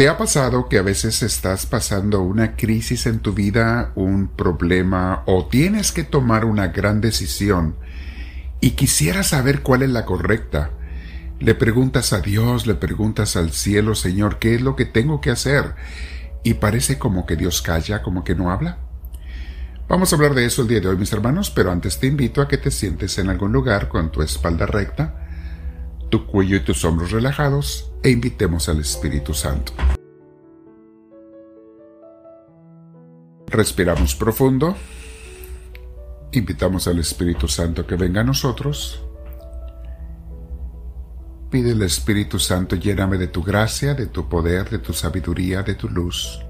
¿Te ha pasado que a veces estás pasando una crisis en tu vida, un problema o tienes que tomar una gran decisión y quisieras saber cuál es la correcta? Le preguntas a Dios, le preguntas al cielo, Señor, ¿qué es lo que tengo que hacer? Y parece como que Dios calla, como que no habla. Vamos a hablar de eso el día de hoy, mis hermanos, pero antes te invito a que te sientes en algún lugar con tu espalda recta, tu cuello y tus hombros relajados e invitemos al Espíritu Santo. Respiramos profundo. Invitamos al Espíritu Santo que venga a nosotros. Pide al Espíritu Santo, lléname de tu gracia, de tu poder, de tu sabiduría, de tu luz.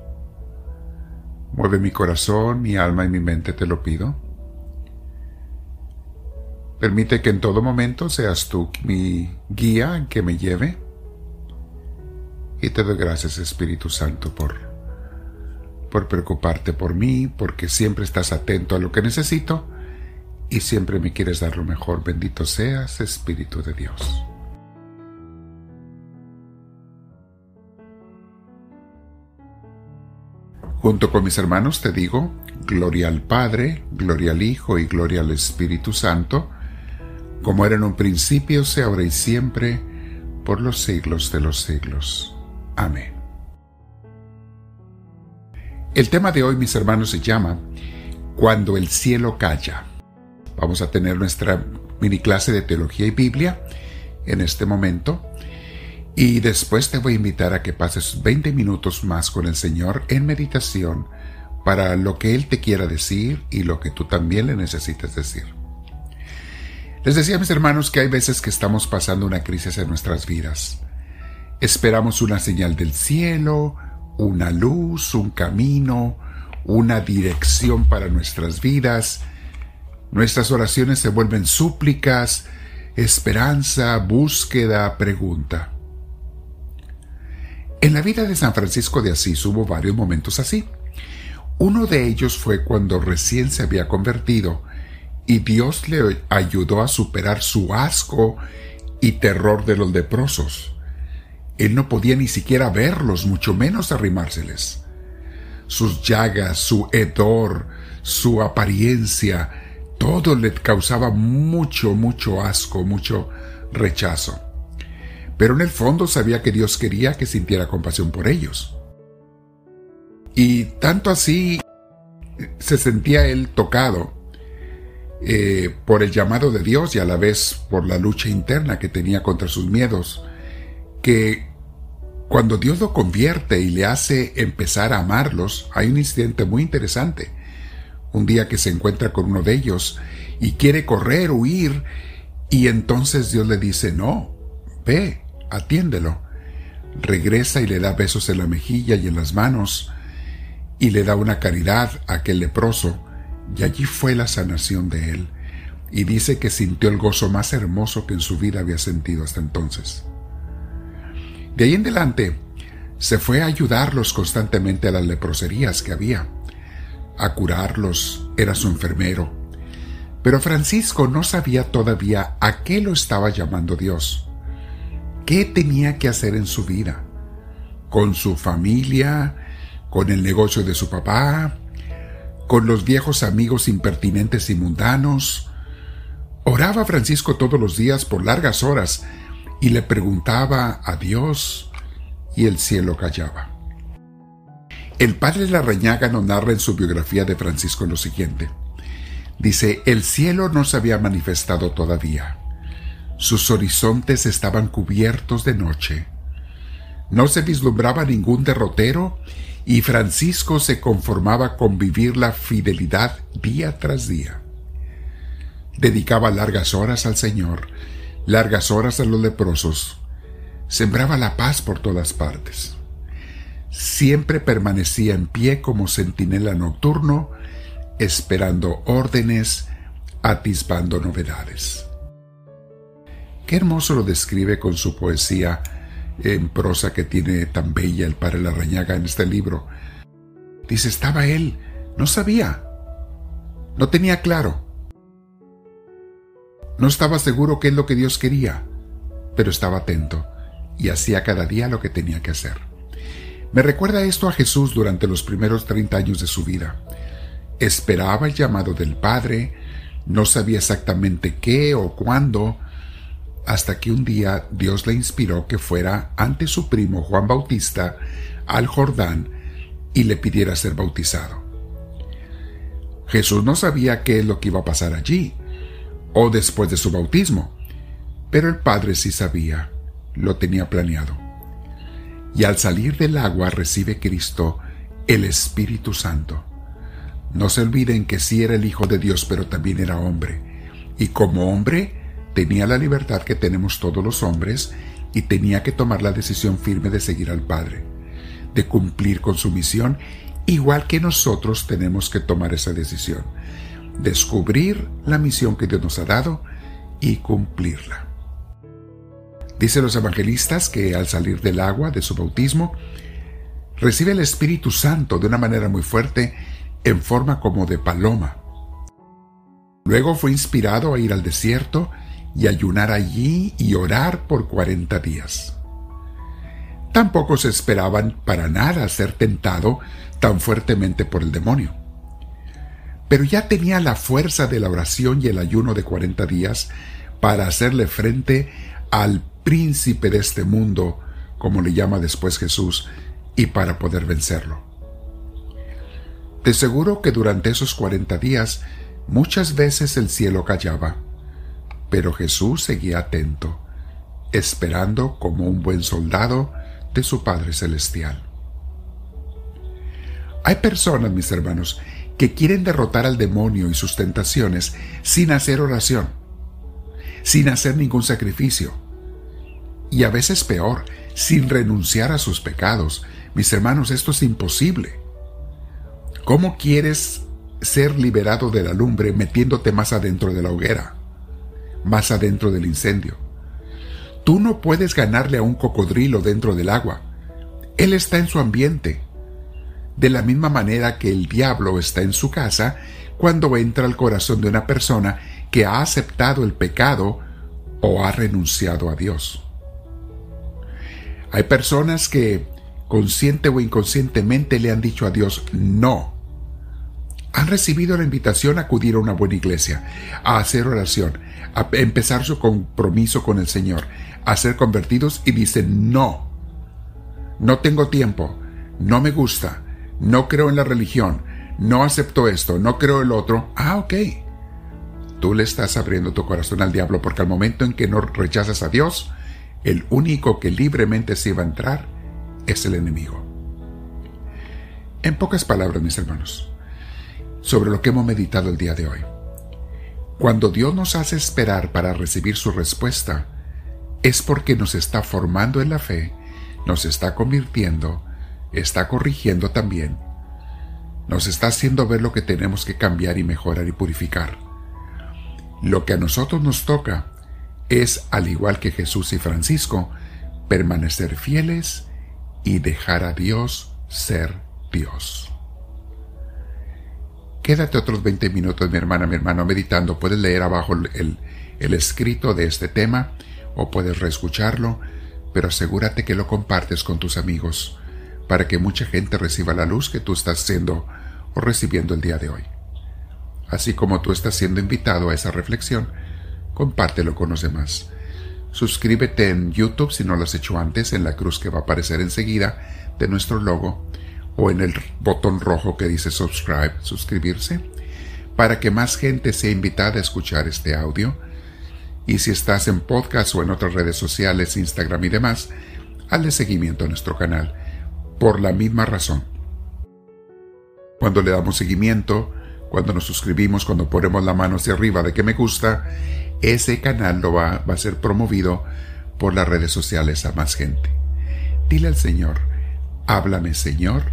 Mueve mi corazón, mi alma y mi mente, te lo pido. Permite que en todo momento seas tú mi guía que me lleve. Y te doy gracias, Espíritu Santo, por, por preocuparte por mí, porque siempre estás atento a lo que necesito y siempre me quieres dar lo mejor. Bendito seas, Espíritu de Dios. Junto con mis hermanos te digo, gloria al Padre, gloria al Hijo y gloria al Espíritu Santo, como era en un principio, sea ahora y siempre, por los siglos de los siglos. Amén. El tema de hoy, mis hermanos, se llama Cuando el cielo calla. Vamos a tener nuestra mini clase de teología y Biblia en este momento y después te voy a invitar a que pases 20 minutos más con el Señor en meditación para lo que Él te quiera decir y lo que tú también le necesites decir. Les decía a mis hermanos que hay veces que estamos pasando una crisis en nuestras vidas. Esperamos una señal del cielo, una luz, un camino, una dirección para nuestras vidas. Nuestras oraciones se vuelven súplicas, esperanza, búsqueda, pregunta. En la vida de San Francisco de Asís hubo varios momentos así. Uno de ellos fue cuando recién se había convertido y Dios le ayudó a superar su asco y terror de los leprosos. Él no podía ni siquiera verlos, mucho menos arrimárseles. Sus llagas, su hedor, su apariencia, todo le causaba mucho, mucho asco, mucho rechazo pero en el fondo sabía que Dios quería que sintiera compasión por ellos. Y tanto así se sentía él tocado eh, por el llamado de Dios y a la vez por la lucha interna que tenía contra sus miedos, que cuando Dios lo convierte y le hace empezar a amarlos, hay un incidente muy interesante. Un día que se encuentra con uno de ellos y quiere correr, huir, y entonces Dios le dice, no, ve, atiéndelo. Regresa y le da besos en la mejilla y en las manos, y le da una caridad a aquel leproso, y allí fue la sanación de él, y dice que sintió el gozo más hermoso que en su vida había sentido hasta entonces. De ahí en adelante, se fue a ayudarlos constantemente a las leproserías que había, a curarlos, era su enfermero. Pero Francisco no sabía todavía a qué lo estaba llamando Dios qué tenía que hacer en su vida, con su familia, con el negocio de su papá, con los viejos amigos impertinentes y mundanos. Oraba Francisco todos los días por largas horas y le preguntaba a Dios y el cielo callaba. El padre Larrañaga nos narra en su biografía de Francisco lo siguiente. Dice, el cielo no se había manifestado todavía sus horizontes estaban cubiertos de noche. No se vislumbraba ningún derrotero y Francisco se conformaba con vivir la fidelidad día tras día. Dedicaba largas horas al Señor, largas horas a los leprosos. Sembraba la paz por todas partes. Siempre permanecía en pie como centinela nocturno, esperando órdenes, atisbando novedades. Qué hermoso lo describe con su poesía en prosa que tiene tan bella el padre Larrañaga en este libro. Dice, estaba él, no sabía, no tenía claro, no estaba seguro qué es lo que Dios quería, pero estaba atento y hacía cada día lo que tenía que hacer. Me recuerda esto a Jesús durante los primeros 30 años de su vida. Esperaba el llamado del Padre, no sabía exactamente qué o cuándo, hasta que un día Dios le inspiró que fuera ante su primo Juan Bautista al Jordán y le pidiera ser bautizado. Jesús no sabía qué es lo que iba a pasar allí, o después de su bautismo, pero el Padre sí sabía, lo tenía planeado. Y al salir del agua recibe Cristo el Espíritu Santo. No se olviden que sí era el Hijo de Dios, pero también era hombre. Y como hombre, tenía la libertad que tenemos todos los hombres y tenía que tomar la decisión firme de seguir al Padre, de cumplir con su misión, igual que nosotros tenemos que tomar esa decisión, descubrir la misión que Dios nos ha dado y cumplirla. Dice los evangelistas que al salir del agua de su bautismo, recibe el Espíritu Santo de una manera muy fuerte en forma como de paloma. Luego fue inspirado a ir al desierto y ayunar allí y orar por cuarenta días. Tampoco se esperaban para nada ser tentado tan fuertemente por el demonio. Pero ya tenía la fuerza de la oración y el ayuno de cuarenta días para hacerle frente al príncipe de este mundo, como le llama después Jesús, y para poder vencerlo. De seguro que durante esos cuarenta días muchas veces el cielo callaba, pero Jesús seguía atento, esperando como un buen soldado de su Padre Celestial. Hay personas, mis hermanos, que quieren derrotar al demonio y sus tentaciones sin hacer oración, sin hacer ningún sacrificio, y a veces peor, sin renunciar a sus pecados. Mis hermanos, esto es imposible. ¿Cómo quieres ser liberado de la lumbre metiéndote más adentro de la hoguera, más adentro del incendio? Tú no puedes ganarle a un cocodrilo dentro del agua. Él está en su ambiente. De la misma manera que el diablo está en su casa cuando entra al corazón de una persona que ha aceptado el pecado o ha renunciado a Dios. Hay personas que consciente o inconscientemente le han dicho a Dios no. Han recibido la invitación a acudir a una buena iglesia, a hacer oración, a empezar su compromiso con el Señor, a ser convertidos y dicen no. No tengo tiempo, no me gusta, no creo en la religión, no acepto esto, no creo el otro. Ah, ok. Tú le estás abriendo tu corazón al diablo porque al momento en que no rechazas a Dios, el único que libremente se iba a entrar es el enemigo. En pocas palabras, mis hermanos, sobre lo que hemos meditado el día de hoy. Cuando Dios nos hace esperar para recibir su respuesta, es porque nos está formando en la fe, nos está convirtiendo, está corrigiendo también, nos está haciendo ver lo que tenemos que cambiar y mejorar y purificar. Lo que a nosotros nos toca es, al igual que Jesús y Francisco, permanecer fieles y dejar a Dios ser Dios. Quédate otros 20 minutos, mi hermana, mi hermano, meditando. Puedes leer abajo el, el escrito de este tema o puedes reescucharlo, pero asegúrate que lo compartes con tus amigos para que mucha gente reciba la luz que tú estás siendo o recibiendo el día de hoy. Así como tú estás siendo invitado a esa reflexión, compártelo con los demás. Suscríbete en YouTube si no lo has hecho antes, en la cruz que va a aparecer enseguida de nuestro logo o en el botón rojo que dice subscribe, suscribirse, para que más gente sea invitada a escuchar este audio. Y si estás en podcast o en otras redes sociales, Instagram y demás, hazle seguimiento a nuestro canal por la misma razón. Cuando le damos seguimiento, cuando nos suscribimos, cuando ponemos la mano hacia arriba de que me gusta, ese canal lo va, va a ser promovido por las redes sociales a más gente. Dile al Señor, háblame Señor,